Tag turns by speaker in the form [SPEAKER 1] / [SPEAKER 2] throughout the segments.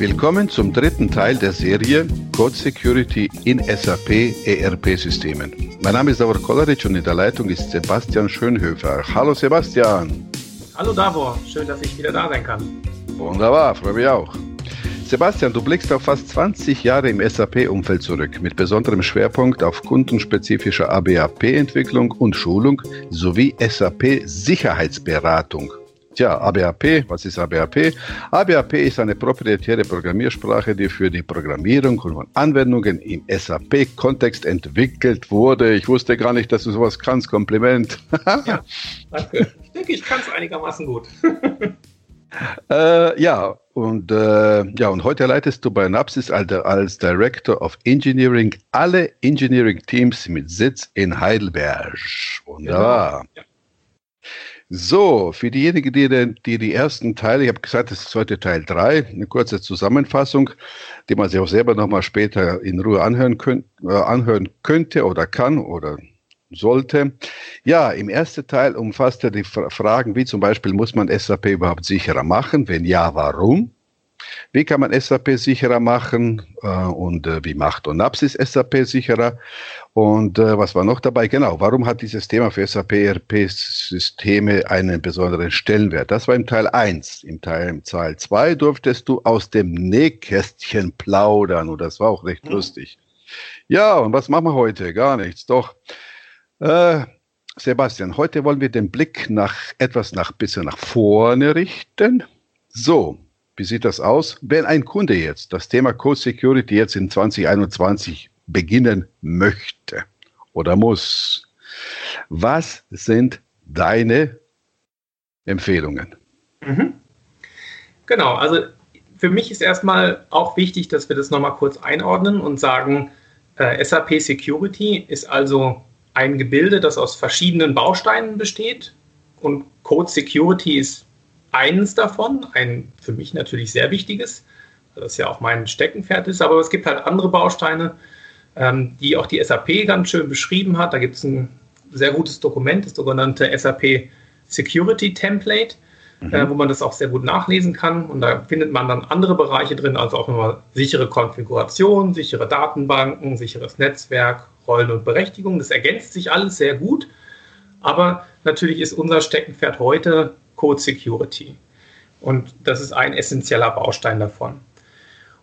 [SPEAKER 1] Willkommen zum dritten Teil der Serie Code Security in SAP ERP-Systemen. Mein Name ist Davor Kolaric und in der Leitung ist Sebastian Schönhöfer. Hallo Sebastian.
[SPEAKER 2] Hallo Davor, schön, dass ich wieder da sein kann.
[SPEAKER 1] Wunderbar, freue mich auch. Sebastian, du blickst auf fast 20 Jahre im SAP-Umfeld zurück, mit besonderem Schwerpunkt auf kundenspezifischer ABAP-Entwicklung und Schulung sowie SAP-Sicherheitsberatung. Tja, ABAP, was ist ABAP? ABAP ist eine proprietäre Programmiersprache, die für die Programmierung von Anwendungen im SAP-Kontext entwickelt wurde. Ich wusste gar nicht, dass du sowas kannst. Kompliment.
[SPEAKER 2] ja, danke. Ich denke, ich kann es einigermaßen gut.
[SPEAKER 1] äh, ja, und, äh, ja, und heute leitest du bei Napsis als, als Director of Engineering alle Engineering-Teams mit Sitz in Heidelberg. Wunderbar. Genau. Ja. So, für diejenigen, die, die die ersten Teile, ich habe gesagt, das ist heute Teil 3, eine kurze Zusammenfassung, die man sich auch selber nochmal später in Ruhe anhören, könnt, äh, anhören könnte oder kann oder sollte. Ja, im ersten Teil umfasst er die Fragen, wie zum Beispiel, muss man SAP überhaupt sicherer machen? Wenn ja, warum? Wie kann man SAP sicherer machen äh, und äh, wie macht Onapsis SAP sicherer? Und äh, was war noch dabei? Genau, warum hat dieses Thema für SAP ERP-Systeme einen besonderen Stellenwert? Das war im Teil 1. Im Teil, Teil 2 durftest du aus dem Nähkästchen plaudern und das war auch recht mhm. lustig. Ja, und was machen wir heute? Gar nichts. Doch, äh, Sebastian, heute wollen wir den Blick nach etwas nach bisschen nach vorne richten. So, wie sieht das aus? Wenn ein Kunde jetzt das Thema Code Security jetzt in 2021 beginnen möchte oder muss, was sind deine Empfehlungen?
[SPEAKER 2] Mhm. Genau, also für mich ist erstmal auch wichtig, dass wir das nochmal kurz einordnen und sagen, äh, SAP Security ist also ein Gebilde, das aus verschiedenen Bausteinen besteht und Code Security ist eines davon, ein für mich natürlich sehr wichtiges, das ja auch mein Steckenpferd ist, aber es gibt halt andere Bausteine, ähm, die auch die SAP ganz schön beschrieben hat. Da gibt es ein sehr gutes Dokument, das sogenannte SAP Security Template, mhm. äh, wo man das auch sehr gut nachlesen kann. Und da findet man dann andere Bereiche drin, also auch immer sichere Konfiguration, sichere Datenbanken, sicheres Netzwerk, Rollen und Berechtigungen. Das ergänzt sich alles sehr gut. Aber natürlich ist unser Steckenpferd heute Code Security. Und das ist ein essentieller Baustein davon.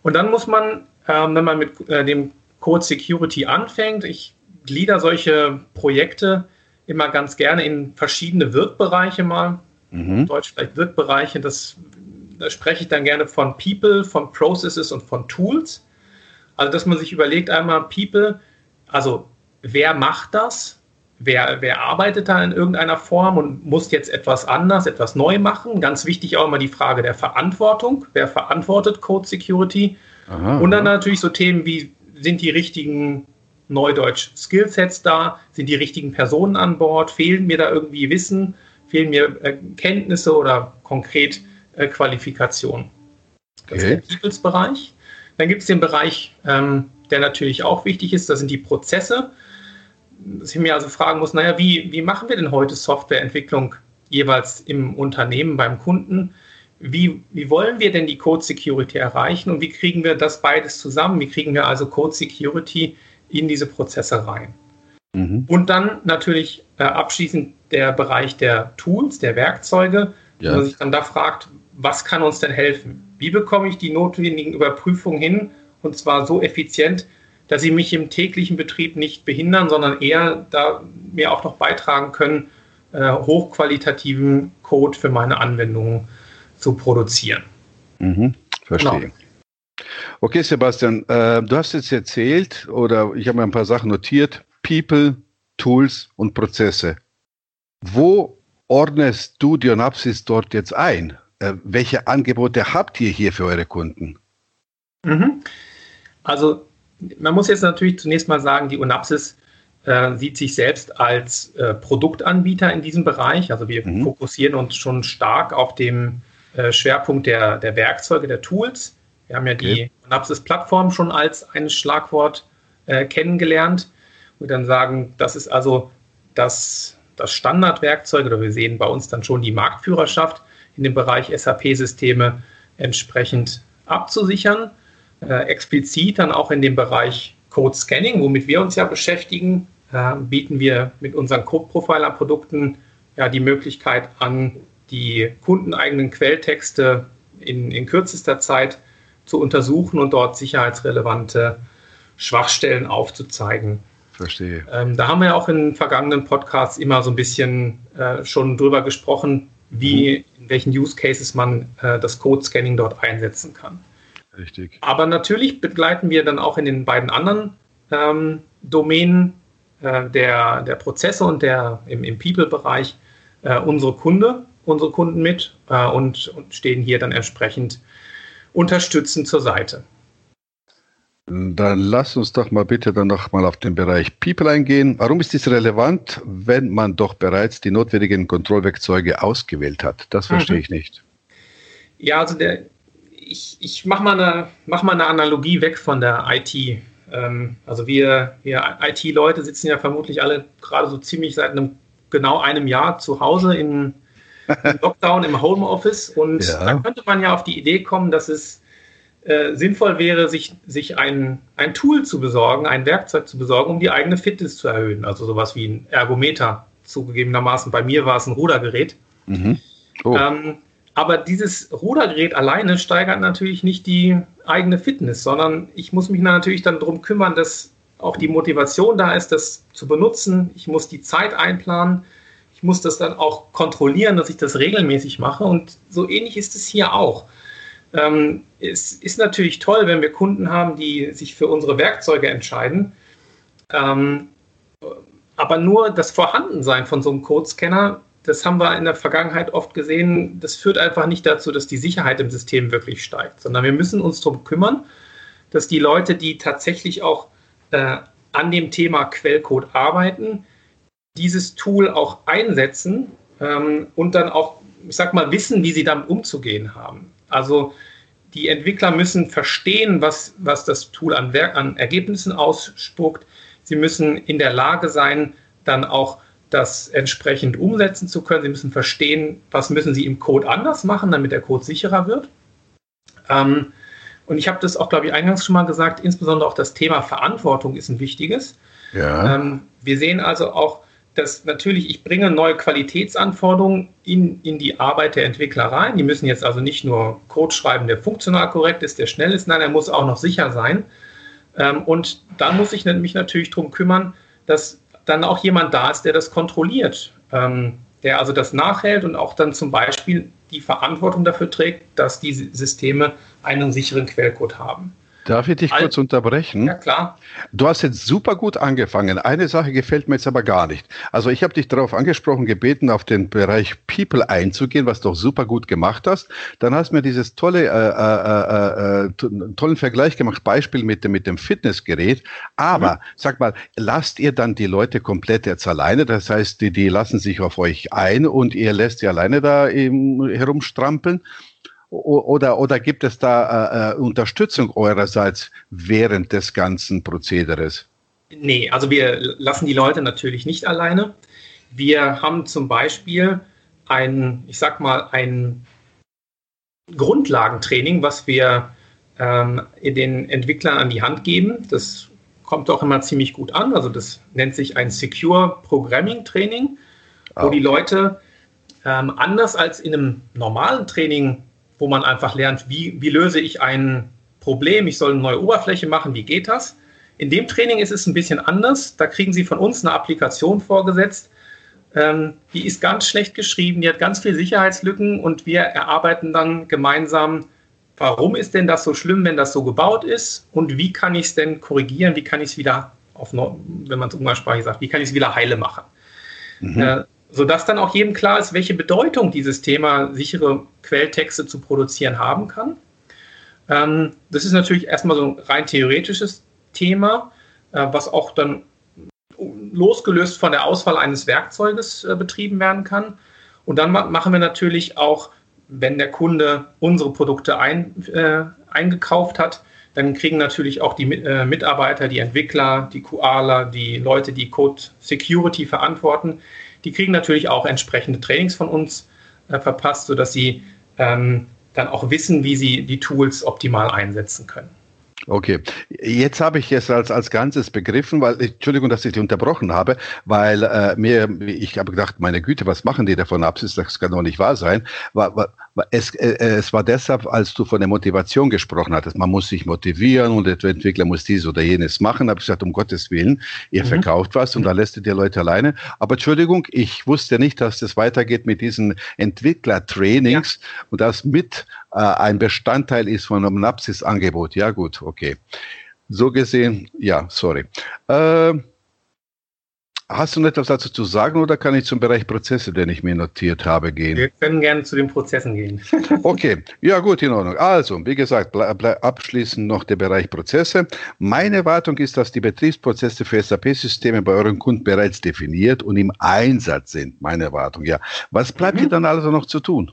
[SPEAKER 2] Und dann muss man, ähm, wenn man mit äh, dem Code Security anfängt, ich glieder solche Projekte immer ganz gerne in verschiedene Wirkbereiche mal. Mhm. Deutsch vielleicht Wirkbereiche, das, da spreche ich dann gerne von People, von Processes und von Tools. Also, dass man sich überlegt, einmal People, also wer macht das? Wer, wer arbeitet da in irgendeiner Form und muss jetzt etwas anders, etwas neu machen. Ganz wichtig auch immer die Frage der Verantwortung. Wer verantwortet Code Security? Aha, und dann aha. natürlich so Themen wie, sind die richtigen Neudeutsch Skillsets da? Sind die richtigen Personen an Bord? Fehlen mir da irgendwie Wissen? Fehlen mir äh, Kenntnisse oder konkret äh, Qualifikationen? Das okay. ist der Peoples-Bereich. Dann gibt es den Bereich, ähm, der natürlich auch wichtig ist, das sind die Prozesse dass ich mir also fragen muss, naja, wie, wie machen wir denn heute Softwareentwicklung jeweils im Unternehmen, beim Kunden? Wie, wie wollen wir denn die Code Security erreichen und wie kriegen wir das beides zusammen? Wie kriegen wir also Code Security in diese Prozesse rein? Mhm. Und dann natürlich äh, abschließend der Bereich der Tools, der Werkzeuge, ja. wo man sich dann da fragt, was kann uns denn helfen? Wie bekomme ich die notwendigen Überprüfungen hin und zwar so effizient, dass sie mich im täglichen Betrieb nicht behindern, sondern eher da mir auch noch beitragen können, äh, hochqualitativen Code für meine Anwendungen zu produzieren.
[SPEAKER 1] Mhm, verstehe. Genau. Okay, Sebastian, äh, du hast jetzt erzählt, oder ich habe mir ein paar Sachen notiert, People, Tools und Prozesse. Wo ordnest du Dionapsis dort jetzt ein? Äh, welche Angebote habt ihr hier für eure Kunden?
[SPEAKER 2] Mhm. Also man muss jetzt natürlich zunächst mal sagen, die Unapsis äh, sieht sich selbst als äh, Produktanbieter in diesem Bereich. Also wir mhm. fokussieren uns schon stark auf dem äh, Schwerpunkt der, der Werkzeuge, der Tools. Wir haben ja okay. die Unapsis-Plattform schon als ein Schlagwort äh, kennengelernt. Und dann sagen, das ist also das, das Standardwerkzeug, oder wir sehen bei uns dann schon die Marktführerschaft in dem Bereich SAP-Systeme entsprechend abzusichern. Äh, explizit dann auch in dem Bereich Code Scanning, womit wir uns ja beschäftigen, äh, bieten wir mit unseren Code-Profiler-Produkten ja die Möglichkeit an, die kundeneigenen Quelltexte in, in kürzester Zeit zu untersuchen und dort sicherheitsrelevante Schwachstellen aufzuzeigen.
[SPEAKER 1] Verstehe.
[SPEAKER 2] Ähm, da haben wir auch in vergangenen Podcasts immer so ein bisschen äh, schon drüber gesprochen, wie, mhm. in welchen Use Cases man äh, das Code-Scanning dort einsetzen kann.
[SPEAKER 1] Richtig.
[SPEAKER 2] Aber natürlich begleiten wir dann auch in den beiden anderen ähm, Domänen äh, der, der Prozesse und der im, im People-Bereich äh, unsere Kunde, unsere Kunden mit äh, und, und stehen hier dann entsprechend unterstützend zur Seite.
[SPEAKER 1] Dann lass uns doch mal bitte dann noch mal auf den Bereich People eingehen. Warum ist dies relevant, wenn man doch bereits die notwendigen Kontrollwerkzeuge ausgewählt hat? Das verstehe mhm. ich nicht.
[SPEAKER 2] Ja, also der, ich, ich mache mal, mach mal eine Analogie weg von der IT. Ähm, also wir, wir IT-Leute sitzen ja vermutlich alle gerade so ziemlich seit einem genau einem Jahr zu Hause in, im Lockdown im Homeoffice und ja. da könnte man ja auf die Idee kommen, dass es äh, sinnvoll wäre, sich, sich ein, ein Tool zu besorgen, ein Werkzeug zu besorgen, um die eigene Fitness zu erhöhen. Also sowas wie ein Ergometer zugegebenermaßen. Bei mir war es ein Rudergerät. Mhm. Oh. Ähm, aber dieses Rudergerät alleine steigert natürlich nicht die eigene Fitness, sondern ich muss mich natürlich dann darum kümmern, dass auch die Motivation da ist, das zu benutzen. Ich muss die Zeit einplanen. Ich muss das dann auch kontrollieren, dass ich das regelmäßig mache. Und so ähnlich ist es hier auch. Ähm, es ist natürlich toll, wenn wir Kunden haben, die sich für unsere Werkzeuge entscheiden. Ähm, aber nur das Vorhandensein von so einem Codescanner, das haben wir in der Vergangenheit oft gesehen, das führt einfach nicht dazu, dass die Sicherheit im System wirklich steigt, sondern wir müssen uns darum kümmern, dass die Leute, die tatsächlich auch äh, an dem Thema Quellcode arbeiten, dieses Tool auch einsetzen ähm, und dann auch, ich sag mal, wissen, wie sie damit umzugehen haben. Also die Entwickler müssen verstehen, was, was das Tool an, an Ergebnissen ausspuckt. Sie müssen in der Lage sein, dann auch das entsprechend umsetzen zu können. Sie müssen verstehen, was müssen Sie im Code anders machen, damit der Code sicherer wird. Ähm, und ich habe das auch, glaube ich, eingangs schon mal gesagt, insbesondere auch das Thema Verantwortung ist ein wichtiges. Ja. Ähm, wir sehen also auch, dass natürlich, ich bringe neue Qualitätsanforderungen in, in die Arbeit der Entwickler rein. Die müssen jetzt also nicht nur Code schreiben, der funktional korrekt ist, der schnell ist, nein, er muss auch noch sicher sein. Ähm, und dann muss ich mich natürlich darum kümmern, dass dann auch jemand da ist, der das kontrolliert, ähm, der also das nachhält und auch dann zum Beispiel die Verantwortung dafür trägt, dass die Systeme einen sicheren Quellcode haben.
[SPEAKER 1] Darf ich dich kurz unterbrechen?
[SPEAKER 2] Ja, klar.
[SPEAKER 1] Du hast jetzt super gut angefangen. Eine Sache gefällt mir jetzt aber gar nicht. Also ich habe dich darauf angesprochen, gebeten, auf den Bereich People einzugehen, was du auch super gut gemacht hast. Dann hast du mir dieses tolle, äh, äh, äh, äh tollen Vergleich gemacht, Beispiel mit dem, mit dem Fitnessgerät. Aber mhm. sag mal, lasst ihr dann die Leute komplett jetzt alleine? Das heißt, die, die lassen sich auf euch ein und ihr lässt sie alleine da eben herumstrampeln? Oder, oder gibt es da äh, äh, Unterstützung eurerseits während des ganzen Prozederes?
[SPEAKER 2] Nee, also wir lassen die Leute natürlich nicht alleine. Wir haben zum Beispiel ein, ich sag mal, ein Grundlagentraining, was wir ähm, den Entwicklern an die Hand geben. Das kommt auch immer ziemlich gut an. Also das nennt sich ein Secure Programming Training, wo oh. die Leute ähm, anders als in einem normalen Training wo man einfach lernt, wie, wie löse ich ein Problem, ich soll eine neue Oberfläche machen, wie geht das? In dem Training ist es ein bisschen anders. Da kriegen Sie von uns eine Applikation vorgesetzt. Ähm, die ist ganz schlecht geschrieben, die hat ganz viele Sicherheitslücken und wir erarbeiten dann gemeinsam, warum ist denn das so schlimm, wenn das so gebaut ist und wie kann ich es denn korrigieren, wie kann ich es wieder, auf, wenn man es umgangssprachlich sagt, wie kann ich es wieder heile machen. Mhm. Äh, sodass dann auch jedem klar ist, welche Bedeutung dieses Thema sichere Quelltexte zu produzieren haben kann. Ähm, das ist natürlich erstmal so ein rein theoretisches Thema, äh, was auch dann losgelöst von der Auswahl eines Werkzeuges äh, betrieben werden kann. Und dann ma machen wir natürlich auch, wenn der Kunde unsere Produkte ein, äh, eingekauft hat, dann kriegen natürlich auch die äh, Mitarbeiter, die Entwickler, die QAler, die Leute, die Code Security verantworten, die kriegen natürlich auch entsprechende Trainings von uns äh, verpasst, sodass sie ähm, dann auch wissen, wie sie die Tools optimal einsetzen können.
[SPEAKER 1] Okay, jetzt habe ich es als, als Ganzes begriffen, weil, Entschuldigung, dass ich dich unterbrochen habe, weil äh, mir, ich habe gedacht, meine Güte, was machen die davon ab? Das kann doch nicht wahr sein. Es, äh, es war deshalb, als du von der Motivation gesprochen hattest, man muss sich motivieren und der Entwickler muss dies oder jenes machen, habe ich gesagt, um Gottes Willen, ihr mhm. verkauft was und da lässt ihr die Leute alleine. Aber Entschuldigung, ich wusste nicht, dass das weitergeht mit diesen Entwicklertrainings ja. und das mit äh, ein Bestandteil ist von einem Napsis-Angebot. Ja gut, okay. So gesehen, ja, sorry. Äh, Hast du noch etwas dazu zu sagen oder kann ich zum Bereich Prozesse, den ich mir notiert habe, gehen?
[SPEAKER 2] Wir können gerne zu den Prozessen gehen.
[SPEAKER 1] okay, ja gut, in Ordnung. Also, wie gesagt, abschließend noch der Bereich Prozesse. Meine Erwartung ist, dass die Betriebsprozesse für SAP-Systeme bei euren Kunden bereits definiert und im Einsatz sind. Meine Erwartung, ja. Was bleibt mhm. hier dann also noch zu tun?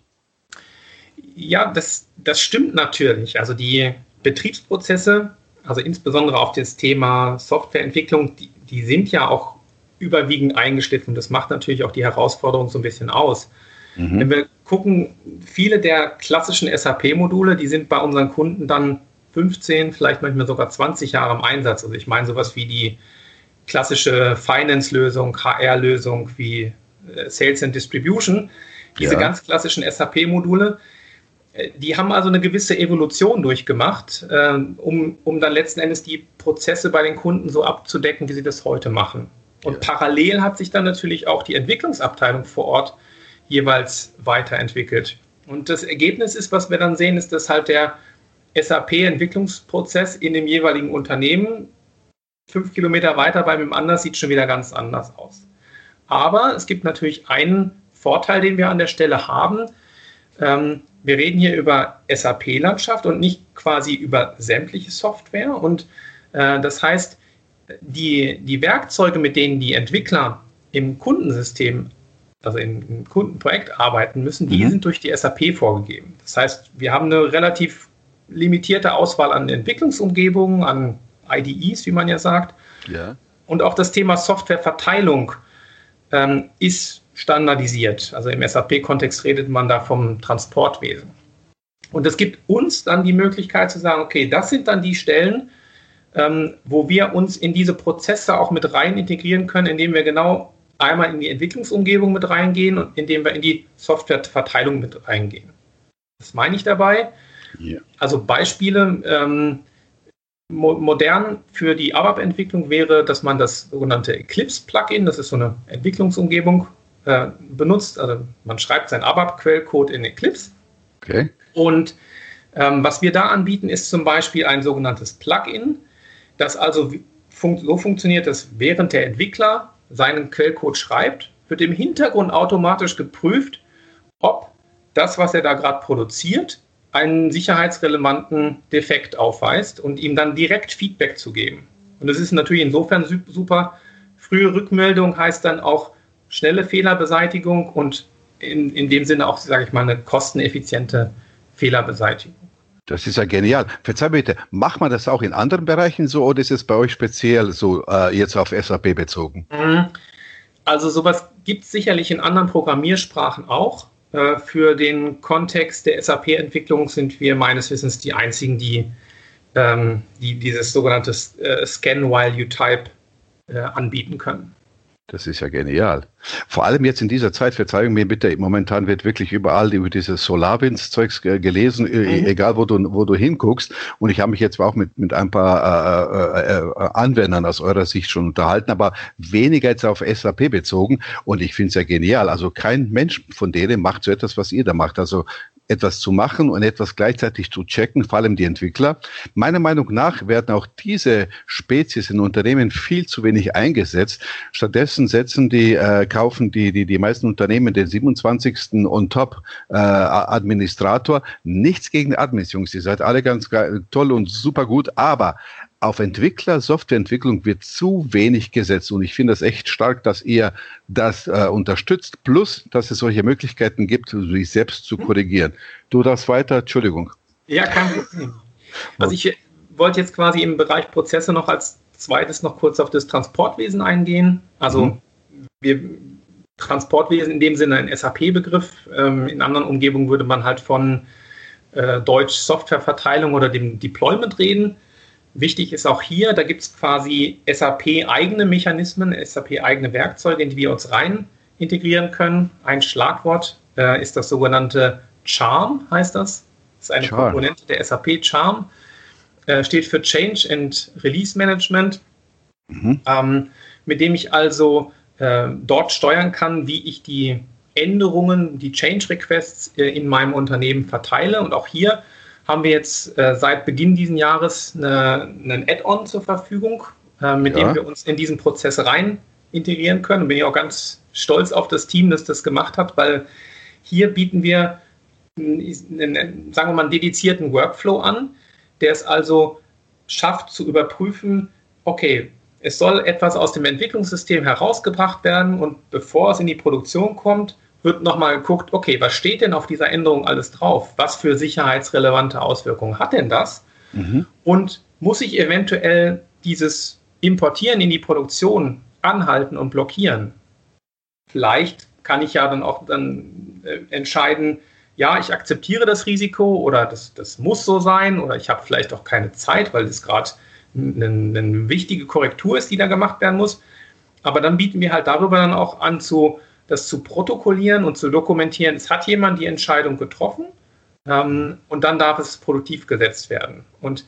[SPEAKER 2] Ja, das, das stimmt natürlich. Also die Betriebsprozesse, also insbesondere auf das Thema Softwareentwicklung, die, die sind ja auch überwiegend eingeschliffen. Das macht natürlich auch die Herausforderung so ein bisschen aus. Mhm. Wenn wir gucken, viele der klassischen SAP-Module, die sind bei unseren Kunden dann 15, vielleicht manchmal sogar 20 Jahre im Einsatz. Also ich meine sowas wie die klassische Finance-Lösung, HR-Lösung wie äh, Sales and Distribution. Diese ja. ganz klassischen SAP-Module, äh, die haben also eine gewisse Evolution durchgemacht, ähm, um, um dann letzten Endes die Prozesse bei den Kunden so abzudecken, wie sie das heute machen. Und ja. parallel hat sich dann natürlich auch die Entwicklungsabteilung vor Ort jeweils weiterentwickelt. Und das Ergebnis ist, was wir dann sehen, ist, dass halt der SAP-Entwicklungsprozess in dem jeweiligen Unternehmen fünf Kilometer weiter bei dem anderen sieht schon wieder ganz anders aus. Aber es gibt natürlich einen Vorteil, den wir an der Stelle haben. Ähm, wir reden hier über SAP-Landschaft und nicht quasi über sämtliche Software. Und äh, das heißt, die, die Werkzeuge, mit denen die Entwickler im Kundensystem, also im Kundenprojekt arbeiten müssen, die mhm. sind durch die SAP vorgegeben. Das heißt, wir haben eine relativ limitierte Auswahl an Entwicklungsumgebungen, an IDEs, wie man ja sagt. Ja. Und auch das Thema Softwareverteilung ähm, ist standardisiert. Also im SAP-Kontext redet man da vom Transportwesen. Und es gibt uns dann die Möglichkeit zu sagen, okay, das sind dann die Stellen, ähm, wo wir uns in diese Prozesse auch mit rein integrieren können, indem wir genau einmal in die Entwicklungsumgebung mit reingehen und indem wir in die Softwareverteilung mit reingehen. Was meine ich dabei? Yeah. Also Beispiele, ähm, mo modern für die ABAP-Entwicklung wäre, dass man das sogenannte Eclipse-Plugin, das ist so eine Entwicklungsumgebung, äh, benutzt. Also man schreibt seinen ABAP-Quellcode in Eclipse. Okay. Und ähm, was wir da anbieten, ist zum Beispiel ein sogenanntes Plugin, das also so funktioniert, dass während der Entwickler seinen Quellcode schreibt, wird im Hintergrund automatisch geprüft, ob das, was er da gerade produziert, einen sicherheitsrelevanten Defekt aufweist und ihm dann direkt Feedback zu geben. Und das ist natürlich insofern super. Frühe Rückmeldung heißt dann auch schnelle Fehlerbeseitigung und in, in dem Sinne auch, sage ich mal, eine kosteneffiziente Fehlerbeseitigung.
[SPEAKER 1] Das ist ja genial. Verzeih bitte, macht man das auch in anderen Bereichen so oder ist es bei euch speziell so äh, jetzt auf SAP bezogen? Mhm.
[SPEAKER 2] Also sowas gibt es sicherlich in anderen Programmiersprachen auch. Äh, für den Kontext der SAP-Entwicklung sind wir meines Wissens die einzigen, die, ähm, die dieses sogenannte äh, Scan while you type äh, anbieten können.
[SPEAKER 1] Das ist ja genial. Vor allem jetzt in dieser Zeit, Verzeihung mir bitte, momentan wird wirklich überall über dieses SolarWinds-Zeugs gelesen, e, mhm. egal wo du, wo du hinguckst. Und ich habe mich jetzt auch mit, mit ein paar äh, äh, äh, Anwendern aus eurer Sicht schon unterhalten, aber weniger jetzt auf SAP bezogen. Und ich finde es ja genial. Also kein Mensch von denen macht so etwas, was ihr da macht. Also etwas zu machen und etwas gleichzeitig zu checken, vor allem die Entwickler. Meiner Meinung nach werden auch diese Spezies in Unternehmen viel zu wenig eingesetzt. Stattdessen setzen die, äh, kaufen die, die, die meisten Unternehmen den 27. on top äh, Administrator. Nichts gegen Admins, Jungs. Ihr seid alle ganz toll und super gut, aber auf Entwickler, Softwareentwicklung wird zu wenig gesetzt und ich finde es echt stark, dass ihr das äh, unterstützt, plus dass es solche Möglichkeiten gibt, sich selbst zu korrigieren. Du darfst weiter, Entschuldigung.
[SPEAKER 2] Ja, kein Problem. Also ich wollte jetzt quasi im Bereich Prozesse noch als zweites noch kurz auf das Transportwesen eingehen. Also mhm. wir Transportwesen in dem Sinne ein SAP-Begriff. Ähm, in anderen Umgebungen würde man halt von äh, Deutsch Softwareverteilung oder dem Deployment reden. Wichtig ist auch hier, da gibt es quasi SAP-eigene Mechanismen, SAP-eigene Werkzeuge, in die wir uns rein integrieren können. Ein Schlagwort äh, ist das sogenannte Charm, heißt das. Das ist eine Charm. Komponente der SAP Charm. Äh, steht für Change and Release Management, mhm. ähm, mit dem ich also äh, dort steuern kann, wie ich die Änderungen, die Change Requests äh, in meinem Unternehmen verteile. Und auch hier haben wir jetzt äh, seit Beginn dieses Jahres eine, einen Add-on zur Verfügung, äh, mit ja. dem wir uns in diesen Prozess rein integrieren können. Und bin ich auch ganz stolz auf das Team, das das gemacht hat, weil hier bieten wir, einen, sagen wir mal, einen dedizierten Workflow an, der es also schafft zu überprüfen, okay, es soll etwas aus dem Entwicklungssystem herausgebracht werden und bevor es in die Produktion kommt, wird nochmal geguckt, okay, was steht denn auf dieser Änderung alles drauf? Was für sicherheitsrelevante Auswirkungen hat denn das? Mhm. Und muss ich eventuell dieses Importieren in die Produktion anhalten und blockieren? Vielleicht kann ich ja dann auch dann äh, entscheiden, ja, ich akzeptiere das Risiko oder das, das muss so sein oder ich habe vielleicht auch keine Zeit, weil das gerade eine, eine wichtige Korrektur ist, die da gemacht werden muss. Aber dann bieten wir halt darüber dann auch an, zu, das zu protokollieren und zu dokumentieren. Es hat jemand die Entscheidung getroffen ähm, und dann darf es produktiv gesetzt werden. Und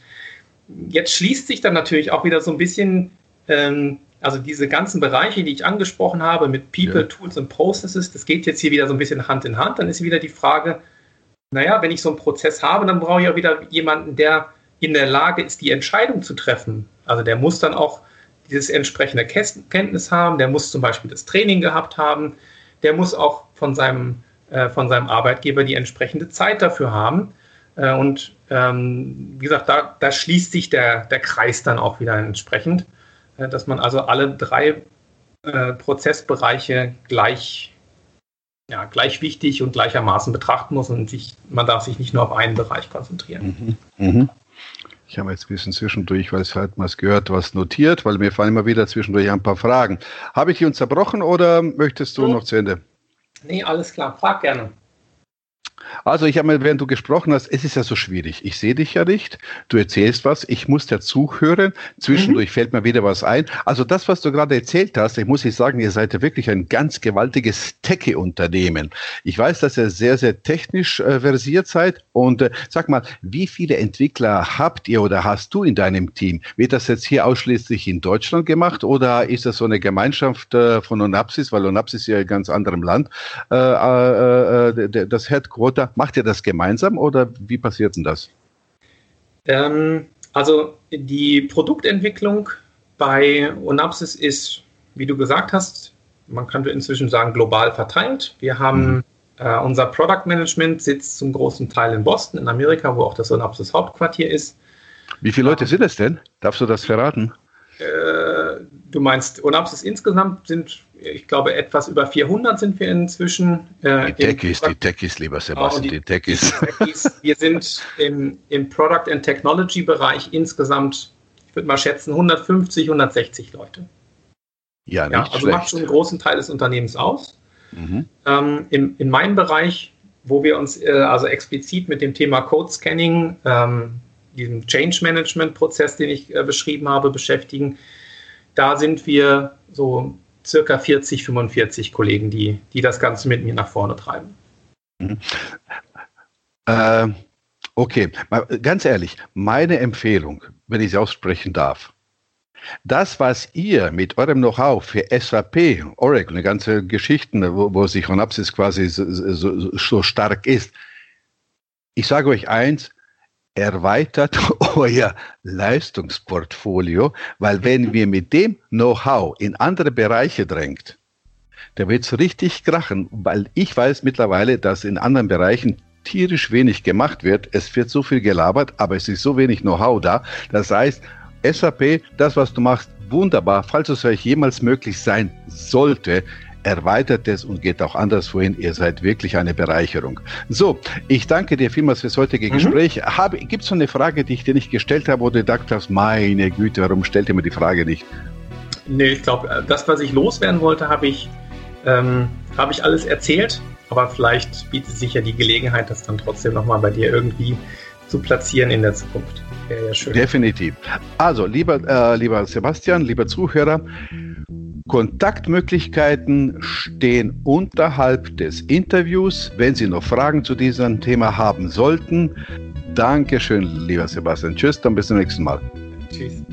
[SPEAKER 2] jetzt schließt sich dann natürlich auch wieder so ein bisschen, ähm, also diese ganzen Bereiche, die ich angesprochen habe mit People, ja. Tools und Processes, das geht jetzt hier wieder so ein bisschen Hand in Hand. Dann ist wieder die Frage, naja, wenn ich so einen Prozess habe, dann brauche ich auch wieder jemanden, der in der Lage ist, die Entscheidung zu treffen. Also der muss dann auch dieses entsprechende Kenntnis haben, der muss zum Beispiel das Training gehabt haben, der muss auch von seinem, äh, von seinem Arbeitgeber die entsprechende Zeit dafür haben. Äh, und ähm, wie gesagt, da, da schließt sich der, der Kreis dann auch wieder entsprechend, äh, dass man also alle drei äh, Prozessbereiche gleich, ja, gleich wichtig und gleichermaßen betrachten muss und sich, man darf sich nicht nur auf einen Bereich konzentrieren. Mhm. Mhm.
[SPEAKER 1] Ich habe jetzt ein bisschen zwischendurch, weil es halt mal gehört, was notiert, weil mir fallen immer wieder zwischendurch ein paar Fragen. Habe ich die uns zerbrochen oder möchtest du hm. noch zu Ende?
[SPEAKER 2] Nee, alles klar. Frag gerne.
[SPEAKER 1] Also ich habe mal, während du gesprochen hast, es ist ja so schwierig. Ich sehe dich ja nicht. Du erzählst was. Ich muss dir zuhören. Zwischendurch mhm. fällt mir wieder was ein. Also das, was du gerade erzählt hast, ich muss ich sagen, ihr seid ja wirklich ein ganz gewaltiges Techie-Unternehmen. Ich weiß, dass ihr sehr, sehr technisch äh, versiert seid. Und äh, sag mal, wie viele Entwickler habt ihr oder hast du in deinem Team? Wird das jetzt hier ausschließlich in Deutschland gemacht oder ist das so eine Gemeinschaft äh, von Onapsis, weil Onapsis ist ja in ganz anderem Land, äh, äh, äh das Headquarter oder macht ihr das gemeinsam oder wie passiert denn das?
[SPEAKER 2] Ähm, also die Produktentwicklung bei Onapsis ist, wie du gesagt hast, man könnte inzwischen sagen, global verteilt. Wir haben mhm. äh, unser Product Management sitzt zum großen Teil in Boston, in Amerika, wo auch das Onapsis Hauptquartier ist.
[SPEAKER 1] Wie viele Leute sind es denn? Darfst du das verraten?
[SPEAKER 2] Du meinst, Onapsis insgesamt sind ich glaube, etwas über 400 sind wir inzwischen.
[SPEAKER 1] Äh, die Techies, die Techies, lieber Sebastian, genau, die, die Techies. Techies.
[SPEAKER 2] Wir sind im, im Product and Technology Bereich insgesamt, ich würde mal schätzen, 150, 160 Leute. Ja, nicht ja also schlecht. macht schon einen großen Teil des Unternehmens aus. Mhm. Ähm, im, in meinem Bereich, wo wir uns äh, also explizit mit dem Thema Code Scanning, ähm, diesem Change Management Prozess, den ich äh, beschrieben habe, beschäftigen, da sind wir so circa 40, 45 Kollegen, die, die das Ganze mit mir nach vorne treiben. Mhm.
[SPEAKER 1] Äh, okay, ganz ehrlich, meine Empfehlung, wenn ich sie aussprechen darf, das, was ihr mit eurem Know-how für SAP, Oracle, eine ganze Geschichten, wo, wo sich Onapsis quasi so, so, so stark ist, ich sage euch eins, erweitert euer Leistungsportfolio, weil wenn wir mit dem Know-how in andere Bereiche drängt, da wird es richtig krachen, weil ich weiß mittlerweile, dass in anderen Bereichen tierisch wenig gemacht wird. Es wird so viel gelabert, aber es ist so wenig Know-how da. Das heißt, SAP, das, was du machst, wunderbar. Falls es euch jemals möglich sein sollte, erweitert es und geht auch anderswohin. Ihr seid wirklich eine Bereicherung. So, ich danke dir vielmals fürs heutige mhm. Gespräch. Gibt es so eine Frage, die ich dir nicht gestellt habe, wo du gedacht hast, meine Güte, warum stellt ihr mir die Frage nicht?
[SPEAKER 2] Nee, ich glaube, das, was ich loswerden wollte, habe ich, ähm, hab ich alles erzählt. aber vielleicht bietet sich ja die Gelegenheit, das dann trotzdem nochmal bei dir irgendwie zu platzieren in der Zukunft.
[SPEAKER 1] Wäre ja schön. Definitiv. Also, lieber, äh, lieber Sebastian, lieber Zuhörer, Kontaktmöglichkeiten stehen unterhalb des Interviews. Wenn Sie noch Fragen zu diesem Thema haben sollten, Dankeschön, lieber Sebastian. Tschüss, dann bis zum nächsten Mal. Tschüss.